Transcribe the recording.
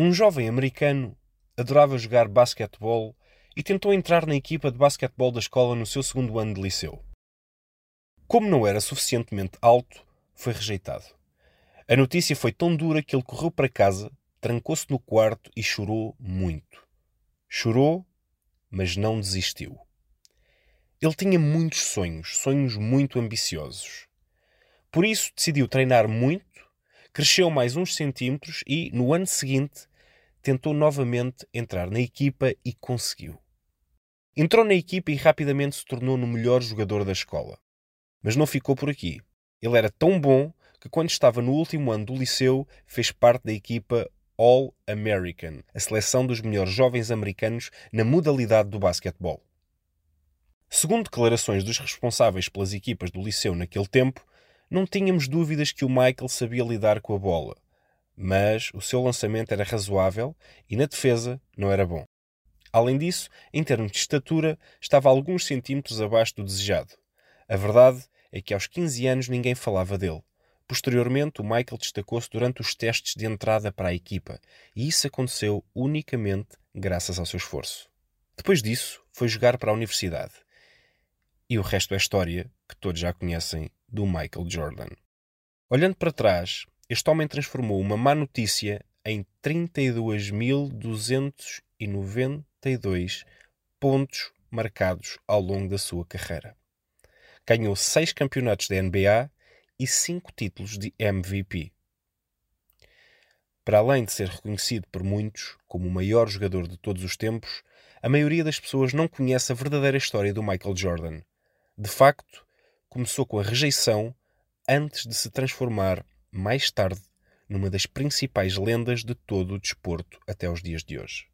Um jovem americano adorava jogar basquetebol e tentou entrar na equipa de basquetebol da escola no seu segundo ano de liceu. Como não era suficientemente alto, foi rejeitado. A notícia foi tão dura que ele correu para casa, trancou-se no quarto e chorou muito. Chorou, mas não desistiu. Ele tinha muitos sonhos, sonhos muito ambiciosos. Por isso decidiu treinar muito, cresceu mais uns centímetros e, no ano seguinte, tentou novamente entrar na equipa e conseguiu. Entrou na equipa e rapidamente se tornou no melhor jogador da escola. Mas não ficou por aqui. Ele era tão bom que, quando estava no último ano do liceu, fez parte da equipa All-American, a seleção dos melhores jovens americanos na modalidade do basquetebol. Segundo declarações dos responsáveis pelas equipas do liceu naquele tempo, não tínhamos dúvidas que o Michael sabia lidar com a bola, mas o seu lançamento era razoável e na defesa não era bom. Além disso, em termos de estatura, estava alguns centímetros abaixo do desejado. A verdade é que aos 15 anos ninguém falava dele. Posteriormente, o Michael destacou-se durante os testes de entrada para a equipa, e isso aconteceu unicamente graças ao seu esforço. Depois disso, foi jogar para a universidade. E o resto é história que todos já conhecem do Michael Jordan. Olhando para trás, este homem transformou uma má notícia em 32.292 pontos marcados ao longo da sua carreira. Ganhou seis campeonatos da NBA e cinco títulos de MVP. Para além de ser reconhecido por muitos como o maior jogador de todos os tempos, a maioria das pessoas não conhece a verdadeira história do Michael Jordan. De facto, começou com a rejeição antes de se transformar, mais tarde, numa das principais lendas de todo o desporto até os dias de hoje.